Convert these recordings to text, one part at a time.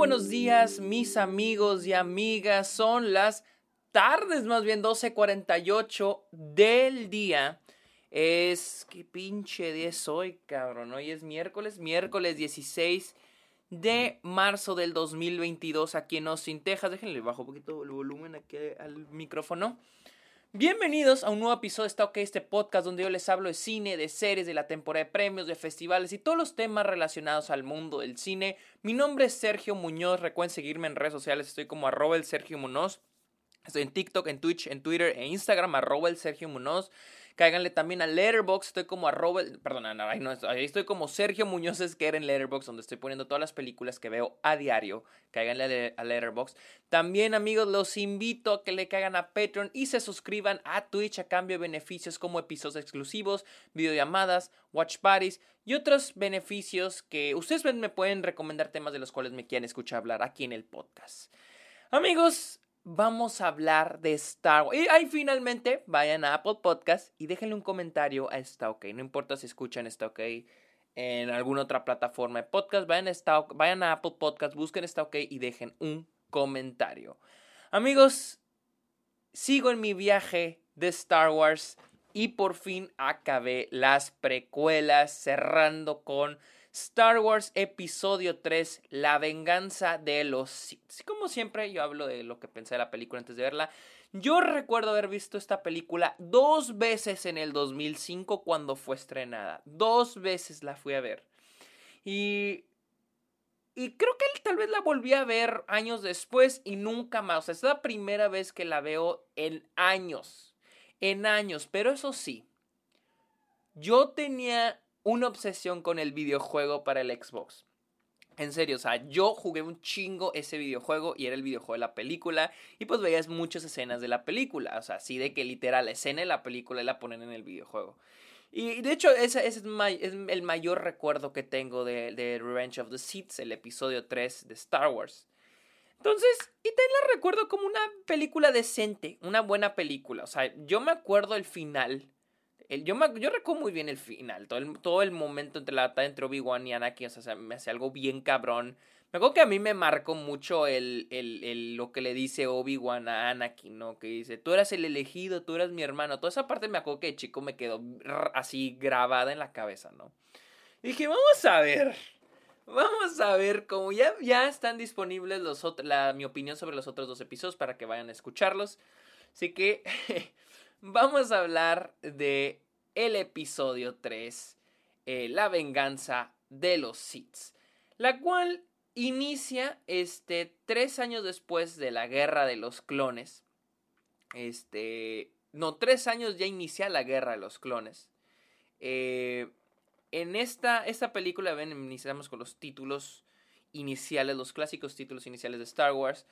buenos días, mis amigos y amigas. Son las tardes, más bien 12:48 del día. Es que pinche día es hoy, cabrón. Hoy es miércoles, miércoles 16 de marzo del 2022 aquí en Austin, Texas. Déjenle bajo un poquito el volumen aquí al micrófono. Bienvenidos a un nuevo episodio de Está este podcast donde yo les hablo de cine, de series, de la temporada de premios, de festivales y todos los temas relacionados al mundo del cine. Mi nombre es Sergio Muñoz, recuerden seguirme en redes sociales, estoy como arroba el Sergio Muñoz. Estoy en TikTok, en Twitch, en Twitter e Instagram, arroba el Sergio. Cáiganle también a Letterboxd, estoy como arroba, perdón, ahí, no, ahí estoy como Sergio Muñoz Esquer en Letterboxd, donde estoy poniendo todas las películas que veo a diario. Cáiganle a Letterboxd. También, amigos, los invito a que le caigan a Patreon y se suscriban a Twitch a cambio de beneficios como episodios exclusivos, videollamadas, watch parties y otros beneficios que ustedes me pueden recomendar temas de los cuales me quieren escuchar hablar aquí en el podcast. Amigos, vamos a hablar de Star Wars. Y ahí finalmente vayan a Apple Podcast y déjenle un comentario a Está OK. No importa si escuchan Está OK en alguna otra plataforma de podcast, vayan a, vayan a Apple Podcast, busquen Está OK y dejen un comentario. Amigos, sigo en mi viaje de Star Wars y por fin acabé las precuelas cerrando con Star Wars Episodio 3, La venganza de los Sith. Como siempre, yo hablo de lo que pensé de la película antes de verla. Yo recuerdo haber visto esta película dos veces en el 2005 cuando fue estrenada. Dos veces la fui a ver. Y y creo que tal vez la volví a ver años después y nunca más. O sea, es la primera vez que la veo en años. En años. Pero eso sí, yo tenía una obsesión con el videojuego para el Xbox. En serio, o sea, yo jugué un chingo ese videojuego y era el videojuego de la película y pues veías muchas escenas de la película, o sea, así de que literal la escena de la película la ponen en el videojuego. Y de hecho ese, es, el mayor recuerdo que tengo de, Revenge of the Sith, el episodio 3 de Star Wars. Entonces, y te la recuerdo como una película decente, una buena película. O sea, yo me acuerdo el final yo, yo recuerdo muy bien el final, todo el, todo el momento entre la batalla entre Obi-Wan y Anakin, o sea, me hace algo bien cabrón. Me acuerdo que a mí me marcó mucho el, el, el lo que le dice Obi-Wan a Anakin, ¿no? Que dice, tú eras el elegido, tú eras mi hermano. Toda esa parte me acuerdo que de chico me quedó así grabada en la cabeza, ¿no? Y dije, vamos a ver. Vamos a ver, como ya, ya están disponibles los la, mi opinión sobre los otros dos episodios para que vayan a escucharlos. Así que vamos a hablar de el episodio 3, eh, La venganza de los Sith, la cual inicia este tres años después de la guerra de los clones. Este, no, tres años ya inicia la guerra de los clones. Eh, en esta, esta película, ven, iniciamos con los títulos iniciales, los clásicos títulos iniciales de Star Wars,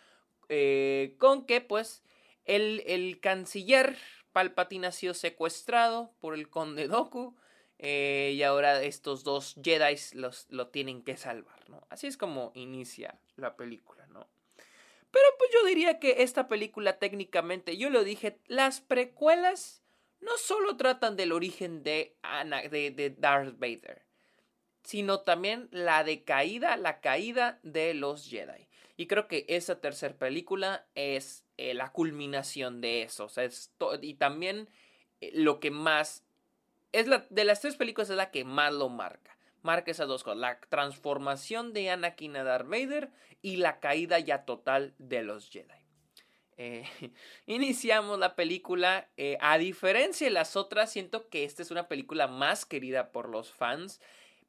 eh, con que pues el, el canciller Palpatine ha sido secuestrado por el conde Doku. Eh, y ahora estos dos Jedi los, lo tienen que salvar, ¿no? Así es como inicia la película, ¿no? Pero pues yo diría que esta película técnicamente, yo lo dije, las precuelas no solo tratan del origen de, de, de Darth Vader, sino también la decaída, la caída de los Jedi. Y creo que esa tercera película es eh, la culminación de eso. O sea, y también eh, lo que más... Es la, de las tres películas es la que más lo marca. Marca esas dos cosas. La transformación de Anakin a Darth Vader y la caída ya total de los Jedi. Eh, iniciamos la película. a diferencia de las otras, siento que esta es una película más querida por los fans.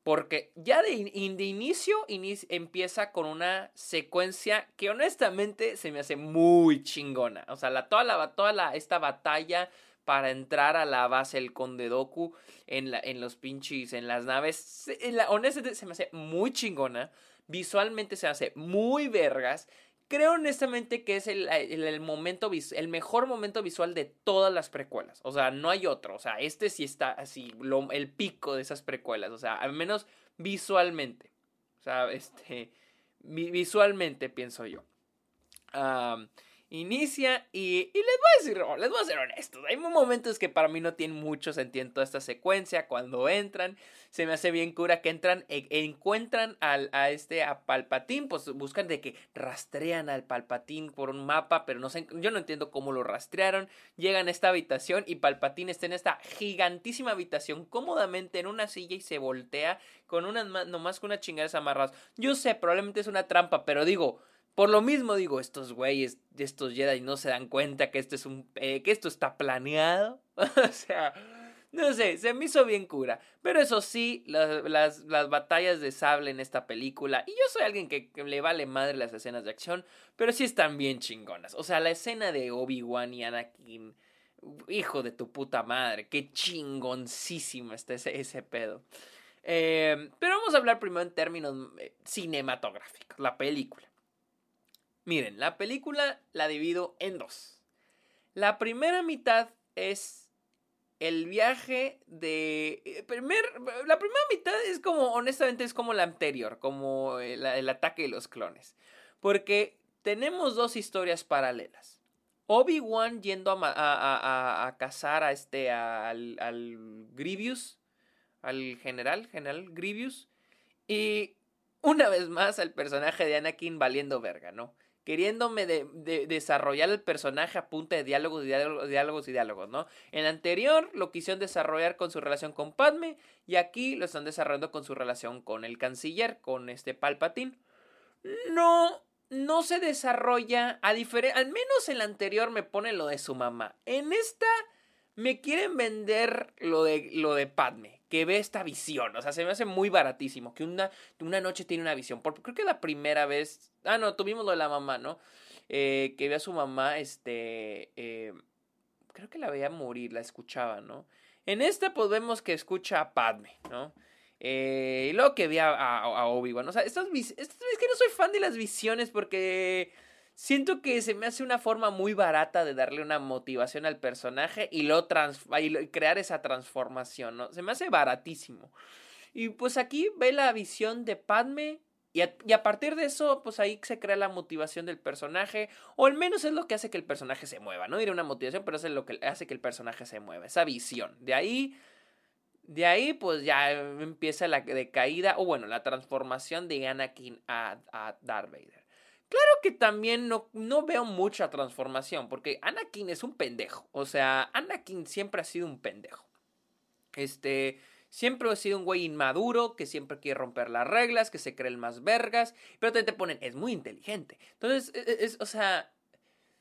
Porque ya de, inicio, empieza con una secuencia que honestamente se me hace muy chingona. O sea, la, toda, la, toda la, esta batalla para entrar a la base del Conde Doku en, la, en los pinches, en las naves. honestamente se me hace muy chingona. Visualmente se me hace muy vergas creo honestamente que es el, momento el mejor momento visual de todas las precuelas. O sea, no hay otro. O sea, este sí está así, el pico de esas precuelas. O sea, al menos visualmente. O sea, este, visualmente pienso yo. Inicia y, y, les voy a decir, les voy a ser honestos, hay momentos que para mí no tienen mucho sentido en toda esta secuencia, cuando entran, se me hace bien cura que entran, e, encuentran al, a este, a Palpatín, pues buscan de que rastrean al Palpatín por un mapa, pero no sé, yo no entiendo cómo lo rastrearon, llegan a esta habitación y Palpatín está en esta gigantísima habitación, cómodamente en una silla y se voltea con unas, nomás con unas chingadas amarradas, yo sé, probablemente es una trampa, pero digo, por lo mismo digo, estos güeyes, estos Jedi no se dan cuenta que esto es un eh, que esto está planeado. o sea, no sé, se me hizo bien cura. Pero eso sí, las, las, las, batallas de sable en esta película, y yo soy alguien que, le vale madre las escenas de acción, pero sí están bien chingonas. O sea, la escena de Obi-Wan y Anakin, hijo de tu puta madre, qué chingoncísimo está ese, ese pedo. Eh, pero vamos a hablar primero en términos eh, cinematográficos, la película. Miren, la película la divido en dos. La primera mitad es el viaje de... Eh, primer, la primera mitad es como, honestamente, es como la anterior, como el, ataque de los clones. Porque tenemos dos historias paralelas. Obi-Wan yendo a, cazar a este, al, al Grievous, al general, general Grievous, y una vez más al personaje de Anakin valiendo verga, ¿no? Queriéndome de, desarrollar el personaje a punta de diálogos, diálogos, diálogos y diálogos, ¿no? En el anterior lo quisieron desarrollar con su relación con Padme y aquí lo están desarrollando con su relación con el canciller, con este Palpatine. No, no se desarrolla, a diferencia, al menos en el anterior me pone lo de su mamá. En esta me quieren vender lo de, lo de Padme, que ve esta visión. O sea, se me hace muy baratísimo. Que una, una noche tiene una visión. Porque creo que la primera vez. Ah, no, tuvimos lo de la mamá, ¿no? Eh, que ve a su mamá, este. Eh, creo que la veía morir, la escuchaba, ¿no? En esta, pues vemos que escucha a Padme, ¿no? Eh, y luego que ve a, Obi-Wan. O sea, estas, es que no soy fan de las visiones porque Siento que se me hace una forma muy barata de darle una motivación al personaje y, lo y crear esa transformación, ¿no? Se me hace baratísimo. Y pues aquí ve la visión de Padme y a, y a, partir de eso, pues ahí se crea la motivación del personaje, o al menos es lo que hace que el personaje se mueva, no diré una motivación, pero es lo que hace que el personaje se mueva, esa visión. De ahí, de ahí pues ya empieza la decaída, o bueno, la transformación de Anakin a, a Darth Vader. Claro que también no, no veo mucha transformación, porque Anakin es un pendejo. O sea, Anakin siempre ha sido un pendejo. Este, siempre ha sido un güey inmaduro, que siempre quiere romper las reglas, que se cree el más vergas, pero también te ponen, es muy inteligente. Entonces, e, e, es, o sea,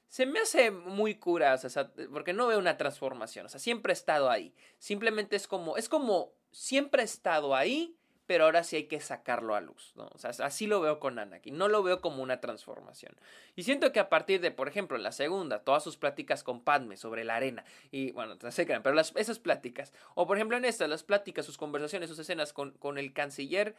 se me hace muy cura, o sea, porque no veo una transformación, o sea, siempre ha estado ahí. Simplemente es como, es como, siempre ha estado ahí, pero ahora sí hay que sacarlo a luz, ¿no? O sea, así lo veo con Anakin, no lo veo como una transformación. Y siento que a partir de, por ejemplo, en la segunda, todas sus pláticas con Padme sobre la arena, y bueno, se crean, pero las, esas pláticas, o por ejemplo en esta, las pláticas, sus conversaciones, sus escenas con, con el canciller,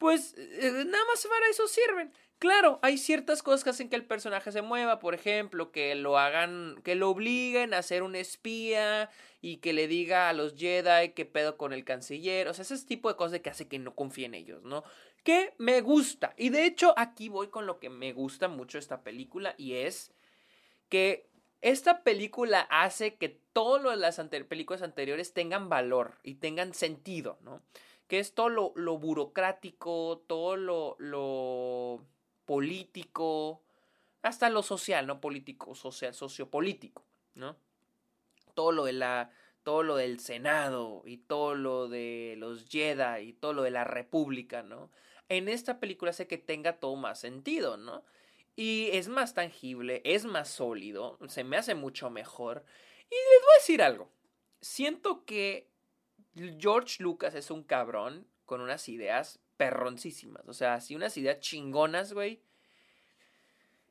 pues eh, nada más para eso sirven. Claro, hay ciertas cosas que hacen que el personaje se mueva, por ejemplo, que lo hagan, que lo obliguen a ser un espía y que le diga a los Jedi qué pedo con el canciller, o sea, ese tipo de cosas que hace que no confíe en ellos, ¿no? Que me gusta. Y de hecho, aquí voy con lo que me gusta mucho esta película y es que esta película hace que todas las películas anteriores tengan valor y tengan sentido, ¿no? Que es todo lo, burocrático, todo lo, lo, político, hasta lo social, no político, social, sociopolítico, ¿no? Todo lo de la, todo lo del Senado y todo lo de los Jedi y todo lo de la República, ¿no? En esta película hace que tenga todo más sentido, ¿no? Y es más tangible, es más sólido, se me hace mucho mejor. Y les voy a decir algo. Siento que George Lucas es un cabrón con unas ideas perroncísimas. O sea, así unas ideas chingonas, güey.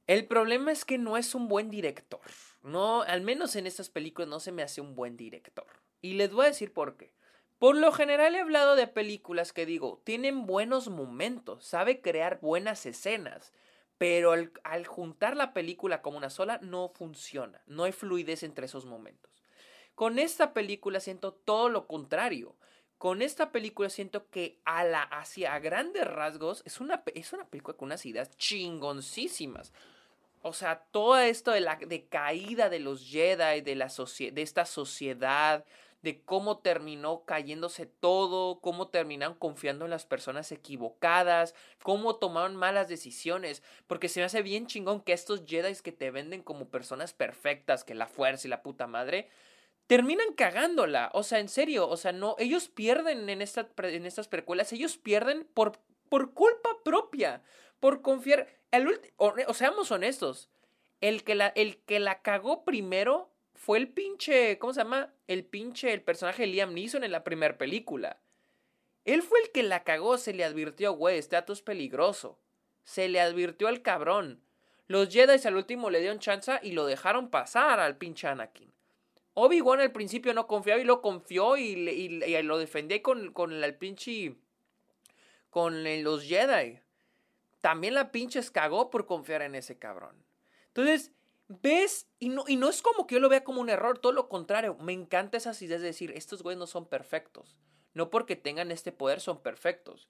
El problema es que no es un buen director. No, al menos en estas películas no se me hace un buen director. Y les voy a decir por qué. Por lo general he hablado de películas que digo, tienen buenos momentos, sabe crear buenas escenas, pero al, al juntar la película como una sola no funciona, no hay fluidez entre esos momentos. Con esta película siento todo lo contrario. Con esta película siento que a la hacia grandes rasgos es una, es una película con unas ideas chingoncísimas. o sea, todo esto de la decaída de los Jedi, de, la de esta sociedad, de cómo terminó cayéndose todo, cómo terminaron confiando en las personas equivocadas, cómo tomaron malas decisiones, porque se me hace bien chingón que estos Jedi que te venden como personas perfectas, que la fuerza y la puta madre, terminan cagándola, o sea, en serio, o sea, no, ellos pierden en, esta, en estas precuelas, ellos pierden por, por culpa propia, por confiar, el, o, o seamos honestos, el que, la, el que la cagó primero fue el pinche, ¿cómo se llama? El pinche, el personaje de Liam Neeson en la primera película. Él fue el que la cagó, se le advirtió, güey, este dato es peligroso. Se le advirtió al cabrón. Los Jedi al último le dieron chance y lo dejaron pasar al pinche Anakin. Obi-Wan al principio no confiaba y lo confió y, lo defendía con, el pinche. con los Jedi. También la pinche cagó por confiar en ese cabrón. Entonces, ves, y no, y no es como que yo lo vea como un error, todo lo contrario, me encanta esas ideas de decir, estos güeyes no son perfectos. No porque tengan este poder son perfectos.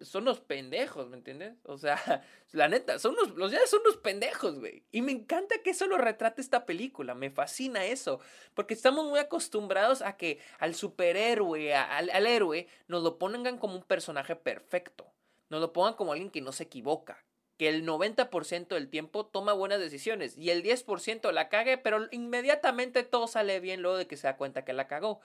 Son los pendejos, ¿me entiendes? O sea, la neta, son los ya son unos pendejos, güey. Y me encanta que eso lo retrate esta película, me fascina eso, porque estamos muy acostumbrados a que al superhéroe, al, al héroe, nos lo pongan como un personaje perfecto, nos lo pongan como alguien que no se equivoca, que el 90% del tiempo toma buenas decisiones y el 10% la cague, pero inmediatamente todo sale bien luego de que se da cuenta que la cagó.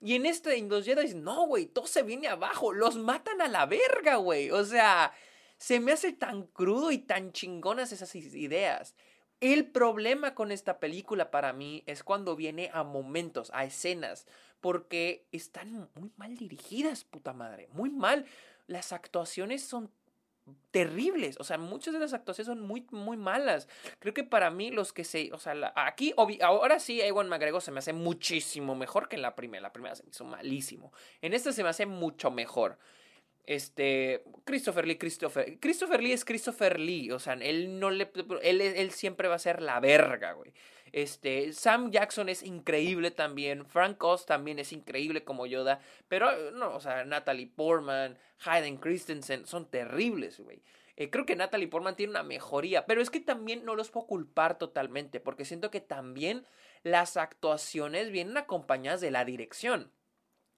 Y en este, en los no, güey, todo se viene abajo, los matan a la verga, güey. O sea, se me hace tan crudo y tan chingonas esas ideas. El problema con esta película para mí es cuando viene a momentos, a escenas, porque están muy mal dirigidas, puta madre, muy mal. Las actuaciones son terribles. O sea, muchas de las actuaciones son muy, muy malas. Creo que para mí los que se... O sea, aquí, ahora sí, Ewan McGregor se me hace muchísimo mejor que en la primera. La primera se me hizo malísimo. En esta se me hace mucho mejor. Este, Christopher Lee, Christopher, Christopher Lee es Christopher Lee, o sea, él no le, él, él siempre va a ser la verga, güey. Este, Sam Jackson es increíble también. Frank Oz también es increíble como Yoda. Pero, no, o sea, Natalie Portman, Hayden Christensen son terribles, güey. Eh, creo que Natalie Portman tiene una mejoría, pero es que también no los puedo culpar totalmente, porque siento que también las actuaciones vienen acompañadas de la dirección.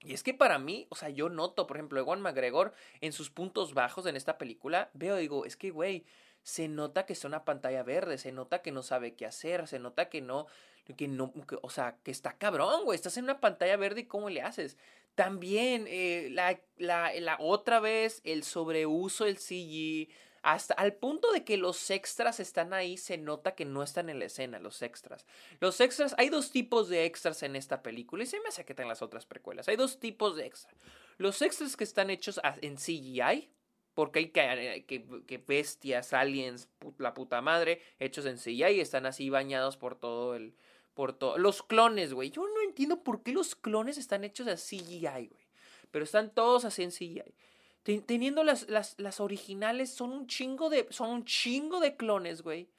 Y es que para mí, o sea, yo noto, por ejemplo, Ewan McGregor en sus puntos bajos en esta película, veo, digo, es que, güey, se nota que es una pantalla verde, se nota que no sabe qué hacer, se nota que no, que no, o sea, que está cabrón, güey, estás en una pantalla verde y cómo le haces. También eh, la, la, la, otra vez el sobreuso del CG, hasta al punto de que los extras están ahí, se nota que no están en la escena, los extras. Los extras, hay dos tipos de extras en esta película y se me hace que tengan las otras precuelas. Hay dos tipos de extras. Los extras que están hechos en CGI, porque hay que, que, bestias, aliens, la puta madre, hechos en CGI y están así bañados por todo el... Por todo. Los clones, güey. Yo no entiendo por qué los clones están hechos en CGI, güey. Pero están todos así en CGI. Teniendo las, las, las, originales, son un chingo de. Son un chingo de clones, güey.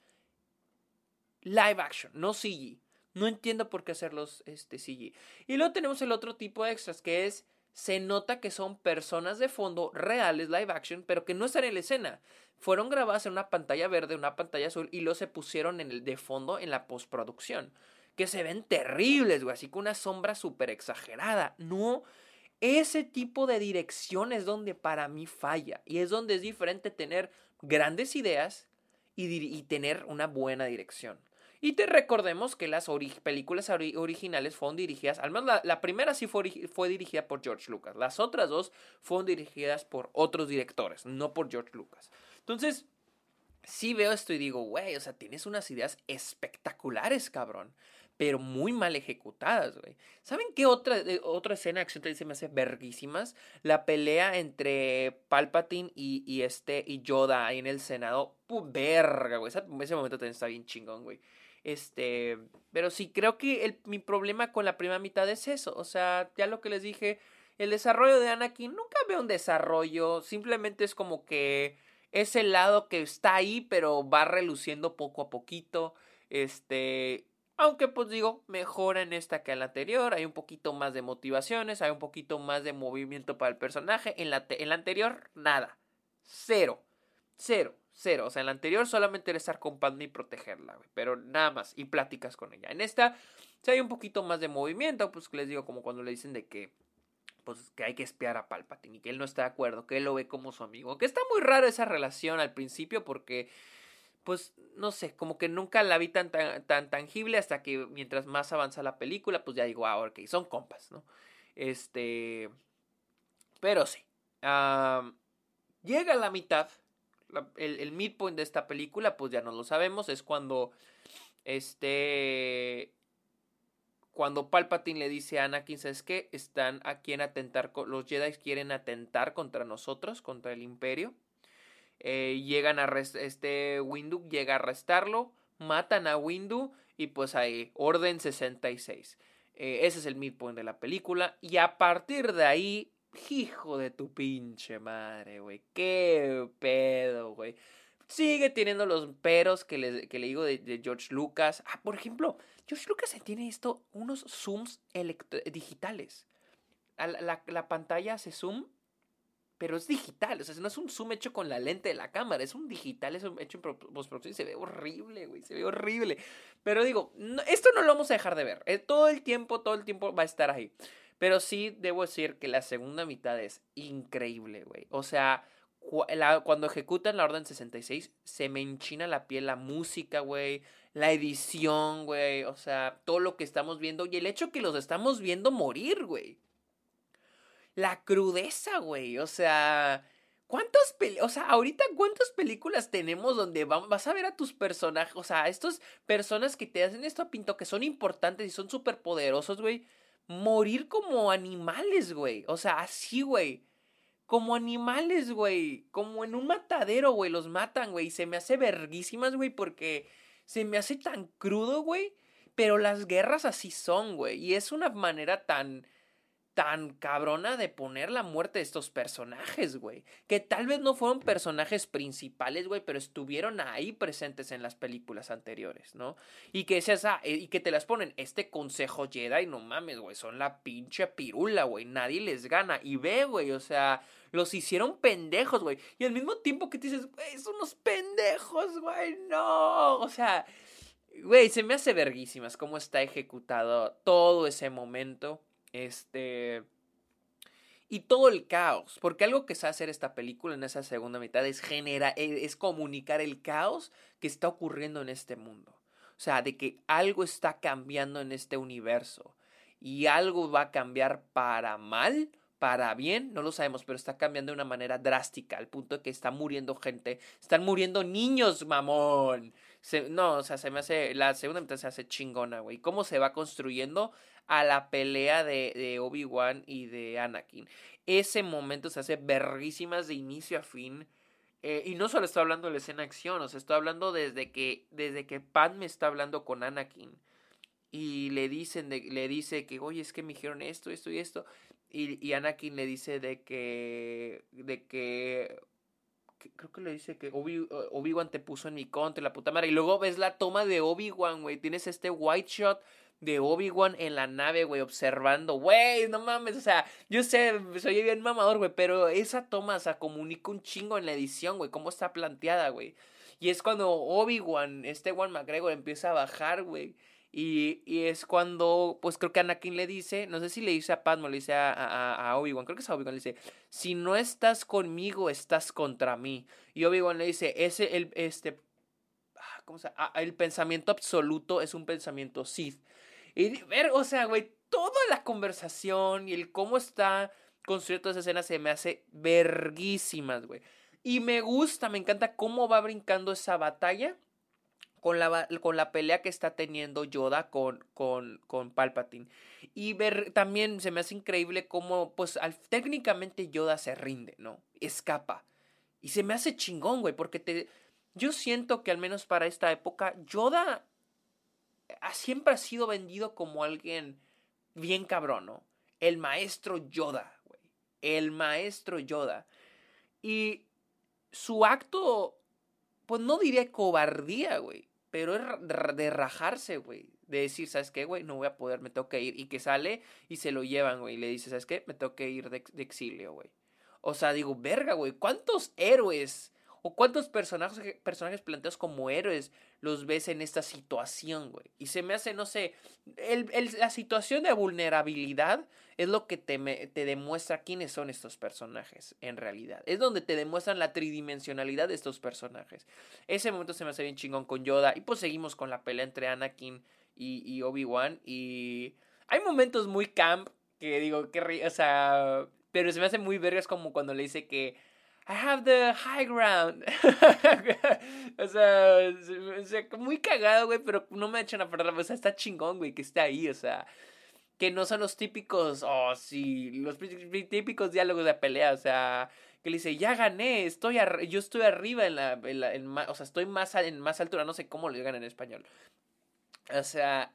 Live action, no CG. No entiendo por qué hacerlos este, CG. Y luego tenemos el otro tipo de extras, que es se nota que son personas de fondo reales, live action, pero que no están en la escena. Fueron grabadas en una pantalla verde, una pantalla azul y luego se pusieron en el de fondo en la postproducción. Que se ven terribles, güey, así con una sombra súper exagerada. No, ese tipo de dirección es donde para mí falla y es donde es diferente tener grandes ideas y tener una buena dirección. Y te recordemos que las películas originales fueron dirigidas, al menos la, primera sí fue, fue, dirigida por George Lucas, las otras dos fueron dirigidas por otros directores, no por George Lucas. Entonces, sí veo esto y digo, güey, o sea, tienes unas ideas espectaculares, cabrón pero muy mal ejecutadas, güey. ¿Saben qué otra, eh, otra escena de acción se me hace verguísimas? La pelea entre Palpatine y, y, este, y Yoda ahí en el Senado. Puh, verga, güey. Ese momento también está bien chingón, güey. Este, pero sí, creo que mi problema con la primera mitad es eso. O sea, ya lo que les dije, el desarrollo de Anakin, nunca veo un desarrollo, simplemente es como que es el lado que está ahí, pero va reluciendo poco a poquito. Este, aunque pues digo, mejora en esta que en la anterior, hay un poquito más de motivaciones, hay un poquito más de movimiento para el personaje. En la, en la anterior, nada. Cero. Cero. Cero. O sea, en la anterior solamente era estar con y protegerla. Pero nada más. Y pláticas con ella. En esta, si hay un poquito más de movimiento, pues les digo, como cuando le dicen de que pues que hay que espiar a Palpatine y que él no está de acuerdo, que él lo ve como su amigo. Que está muy raro esa relación al principio porque pues no sé, como que nunca la vi tan, tan, tangible hasta que mientras más avanza la película, pues ya digo, ah, ok, son compas, ¿no? Este, pero sí. llega a la mitad, el, midpoint de esta película, pues ya no lo sabemos, es cuando, este, cuando Palpatine le dice a Anakin, ¿sabes qué? Están aquí en atentar, los Jedi quieren atentar contra nosotros, contra el Imperio. Eh, llegan a este Windu llega a arrestarlo, matan a Windu y pues ahí, Orden 66. Eh, ese es el midpoint de la película y a partir de ahí, hijo de tu pinche madre, güey, qué pedo, güey. Sigue teniendo los peros que le, que digo de, George Lucas. Ah, por ejemplo, George Lucas tiene esto, unos zooms digitales. La, la, pantalla hace zoom, pero es digital. O sea, no es un zoom hecho con la lente de la cámara, es un digital, es un hecho en postproducción se ve horrible, güey, se ve horrible. Pero digo, esto no lo vamos a dejar de ver. Eh, todo el tiempo, todo el tiempo va a estar ahí. Pero sí debo decir que la segunda mitad es increíble, güey. O sea, cuando ejecutan la Orden 66, se me enchina la piel la música, güey, la edición, güey, o sea, todo lo que estamos viendo y el hecho que los estamos viendo morir, güey. La crudeza, güey, o sea, ¿cuántas películas, o sea, ahorita cuántas películas tenemos donde vas a ver a tus personajes, o sea, estas personas que te hacen esto a pinto, que son importantes y son súper poderosos, güey, morir como animales, güey, o sea, así, güey como animales, güey. Como en un matadero, güey. Los matan, güey. Se me hace verguísimas, güey, porque se me hace tan crudo, güey. Pero las guerras así son, güey. Y es una manera tan tan cabrona de poner la muerte de estos personajes, güey. Que tal vez no fueron personajes principales, güey, pero estuvieron ahí presentes en las películas anteriores, ¿no? Y que seas, ah, y que te las ponen, este consejo Jedi, no mames, güey, son la pinche pirula, güey, nadie les gana. Y ve, güey, o sea, los hicieron pendejos, güey. Y al mismo tiempo que te dices, güey, son unos pendejos, güey, no. O sea, güey, se me hace verguísimas cómo está ejecutado todo ese momento este. Y todo el caos. Porque algo que sabe hacer esta película en esa segunda mitad es generar, e, es comunicar el caos que está ocurriendo en este mundo. O sea, de que algo está cambiando en este universo. Y algo va a cambiar para mal, para bien, no lo sabemos, pero está cambiando de una manera drástica, al punto de que está muriendo gente, están muriendo niños, mamón. no, o sea, se me hace, la segunda mitad se hace chingona, güey. ¿Cómo se va construyendo? A la pelea de, de Obi-Wan y de Anakin. Ese momento se hace verguísimas de inicio a fin. Eh, y no solo estoy hablando de la escena de acción, o sea, estoy hablando desde que, desde que me está hablando con Anakin. Y le dicen, le dice que, oye, es que me dijeron esto, esto y esto. Y, y Anakin le dice de que, de que creo que le dice que Obi, Obi-Wan te puso en mi contra, la puta madre. Y luego ves la toma de Obi-Wan, güey. Tienes este white shot de Obi-Wan en la nave, güey, observando, güey, no mames, o sea, yo sé, soy bien mamador, güey, pero esa toma, o sea, comunica un chingo en la edición, güey, cómo está planteada, güey. Y es cuando Obi-Wan, este Juan McGregor empieza a bajar, güey. Y, y, es cuando, pues creo que Anakin le dice, no sé si le dice a Padmo, le dice a, a, a Obi-Wan, creo que es a Obi-Wan, le dice, si no estás conmigo, estás contra mí. Y Obi-Wan le dice, ese, el, este, ah, ¿cómo se llama? Ah, el pensamiento absoluto es un pensamiento Sith. Y ver, o sea, güey, toda la conversación y el cómo está construida toda esa escena se me hace verguísimas, güey. Y me gusta, me encanta cómo va brincando esa batalla con la, con la pelea que está teniendo Yoda con, con, con Palpatine. Y ver también se me hace increíble cómo, pues, técnicamente Yoda se rinde, ¿no? Escapa. Y se me hace chingón, güey, porque te... Yo siento que al menos para esta época, Yoda siempre ha sido vendido como alguien bien cabrón, ¿no? El maestro Yoda, güey. El maestro Yoda. Y su acto, pues no diría cobardía, güey. Pero es de rajarse, güey. De decir, ¿sabes qué, güey? No voy a poder, me tengo que ir. Y que sale y se lo llevan, güey. Y le dice, ¿sabes qué? Me tengo que ir de exilio, güey. O sea, digo, verga, güey. ¿Cuántos héroes o cuántos personajes, personajes planteados como héroes los ves en esta situación, güey. Y se me hace, no sé, el, la situación de vulnerabilidad es lo que te, te demuestra quiénes son estos personajes en realidad. Es donde te demuestran la tridimensionalidad de estos personajes. Ese momento se me hace bien chingón con Yoda. Y pues seguimos con la pelea entre Anakin y, y Obi-Wan. Y hay momentos muy camp que digo, que, o sea, pero se me hace muy vergas como cuando le dice que I have the high ground. o, sea, muy cagado, güey, pero no me echan a perder. O sea, está chingón, güey, que esté ahí, o sea, que no son los típicos, oh, sí, los típicos diálogos de pelea, o sea, que le dice, ya gané, estoy yo estoy arriba en la, en o sea, estoy más, en más altura, no sé cómo lo digan en español. O sea,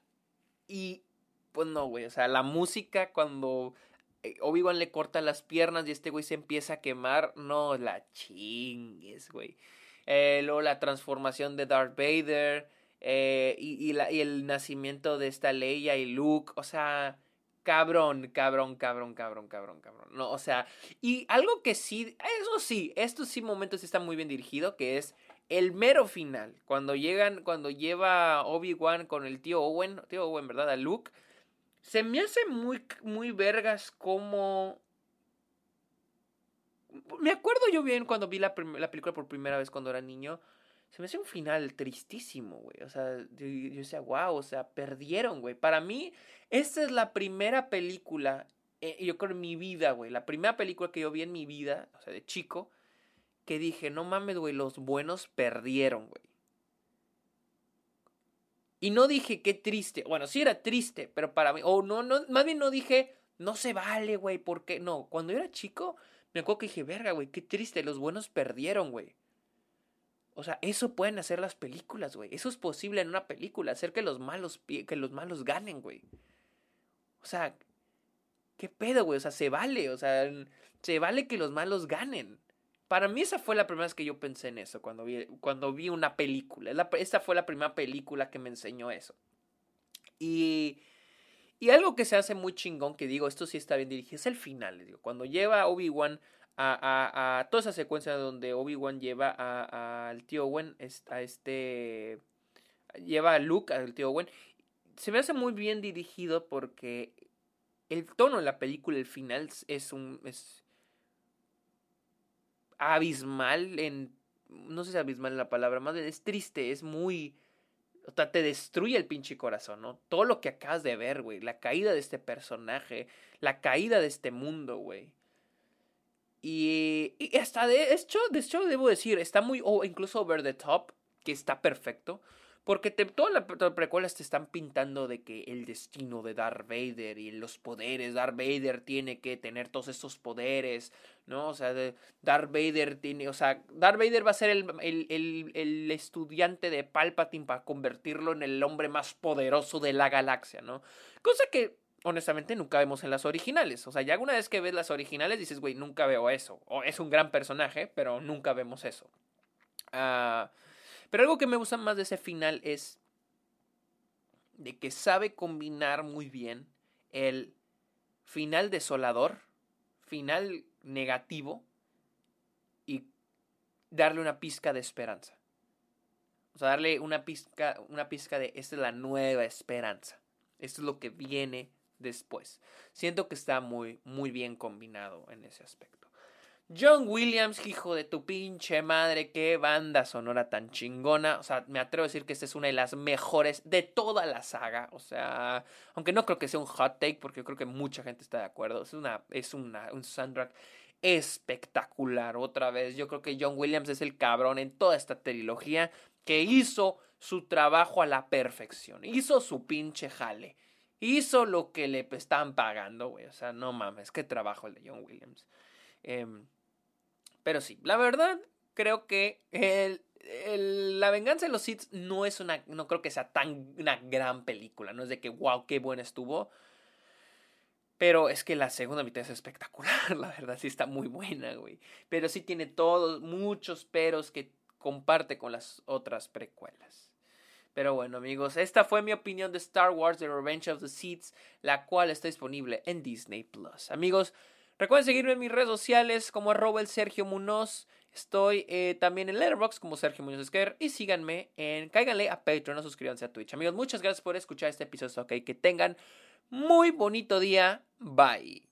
y, pues no, güey, o sea, la música cuando Obi-Wan le corta las piernas y este güey se empieza a quemar. No, la chingues, güey. Eh, luego la transformación de Darth Vader. Eh, y, el nacimiento de esta Leia y Luke. O sea, cabrón, cabrón, cabrón, cabrón, cabrón, cabrón. No, o sea, y algo que sí, eso sí, estos sí momentos está muy bien dirigido, que es el mero final. Cuando llegan, cuando lleva Obi-Wan con el tío Owen, tío Owen, ¿verdad? A Luke se me hace muy, muy vergas como... Me acuerdo yo bien cuando vi la, la, película por primera vez cuando era niño. Se me hace un final tristísimo, güey. O sea, yo, decía, wow, o sea, perdieron, güey. Para mí, esta es la primera película, eh, yo creo en mi vida, güey. La primera película que yo vi en mi vida, o sea, de chico, que dije, no mames, güey, los buenos perdieron, güey. Y no dije qué triste. Bueno, sí era triste, pero para mí. O no, no, más bien no dije, no se vale, güey, porque. No, cuando yo era chico, me acuerdo que dije, verga, güey, qué triste, los buenos perdieron, güey. O sea, eso pueden hacer las películas, güey. Eso es posible en una película, hacer que los malos, que los malos ganen, güey. O sea, ¿qué pedo, güey? O sea, se vale, o sea, se vale que los malos ganen. Para mí esa fue la primera vez que yo pensé en eso, cuando vi, cuando vi una película. esa fue la primera película que me enseñó eso. Y, y algo que se hace muy chingón, que digo, esto sí está bien dirigido, es el final. Cuando lleva a Obi-Wan a, a, a, toda esa secuencia donde Obi-Wan lleva al tío Owen, a este... Lleva a Luke, al tío Owen. Se me hace muy bien dirigido porque el tono de la película, el final, es un... Es, abismal en... No sé si abismal es la palabra, más es triste, es muy... O sea, te destruye el pinche corazón, ¿no? Todo lo que acabas de ver, güey. La caída de este personaje, la caída de este mundo, güey. Y, y hasta de hecho, de hecho, debo decir, está muy, o incluso over the top, que está perfecto. Porque todas las precuelas te están pintando de que el destino de Darth Vader y los poderes, Darth Vader tiene que tener todos estos poderes, ¿no? O sea, Darth Vader tiene, o sea, Darth Vader va a ser el, el, el, estudiante de Palpatine para convertirlo en el hombre más poderoso de la galaxia, ¿no? Cosa que honestamente nunca vemos en las originales. O sea, ya una vez que ves las originales dices, güey, nunca veo eso. O es un gran personaje, pero nunca vemos eso. Ah... Pero algo que me gusta más de ese final es de que sabe combinar muy bien el final desolador, final negativo y darle una pizca de esperanza. O sea, darle una pizca, una pizca de esta es la nueva esperanza. Esto es lo que viene después. Siento que está muy, muy bien combinado en ese aspecto. John Williams, hijo de tu pinche madre, qué banda sonora tan chingona. O sea, me atrevo a decir que esta es una de las mejores de toda la saga. O sea, aunque no creo que sea un hot take, porque yo creo que mucha gente está de acuerdo. Es una, es un soundtrack espectacular. Otra vez, yo creo que John Williams es el cabrón en toda esta trilogía que hizo su trabajo a la perfección. Hizo su pinche jale. Hizo lo que le estaban pagando, güey. O sea, no mames, qué trabajo el de John Williams. Eh, pero sí, la verdad, creo que el, La venganza de los Sith no es una. No creo que sea tan una gran película. No es de que, wow, qué buena estuvo. Pero es que la segunda mitad es espectacular, la verdad, sí está muy buena, güey. Pero sí tiene todos, muchos peros que comparte con las otras precuelas. Pero bueno, amigos, esta fue mi opinión de Star Wars The Revenge of the Sith, la cual está disponible en Disney Plus. Amigos, Recuerden seguirme en mis redes sociales como arroba el Sergio Munoz. Estoy eh, también en Letterboxd como Sergio Muñoz Esquer. Y síganme en. Cáiganle a Patreon o suscríbanse a Twitch. Amigos, muchas gracias por escuchar este episodio. Ok, que tengan muy bonito día. Bye.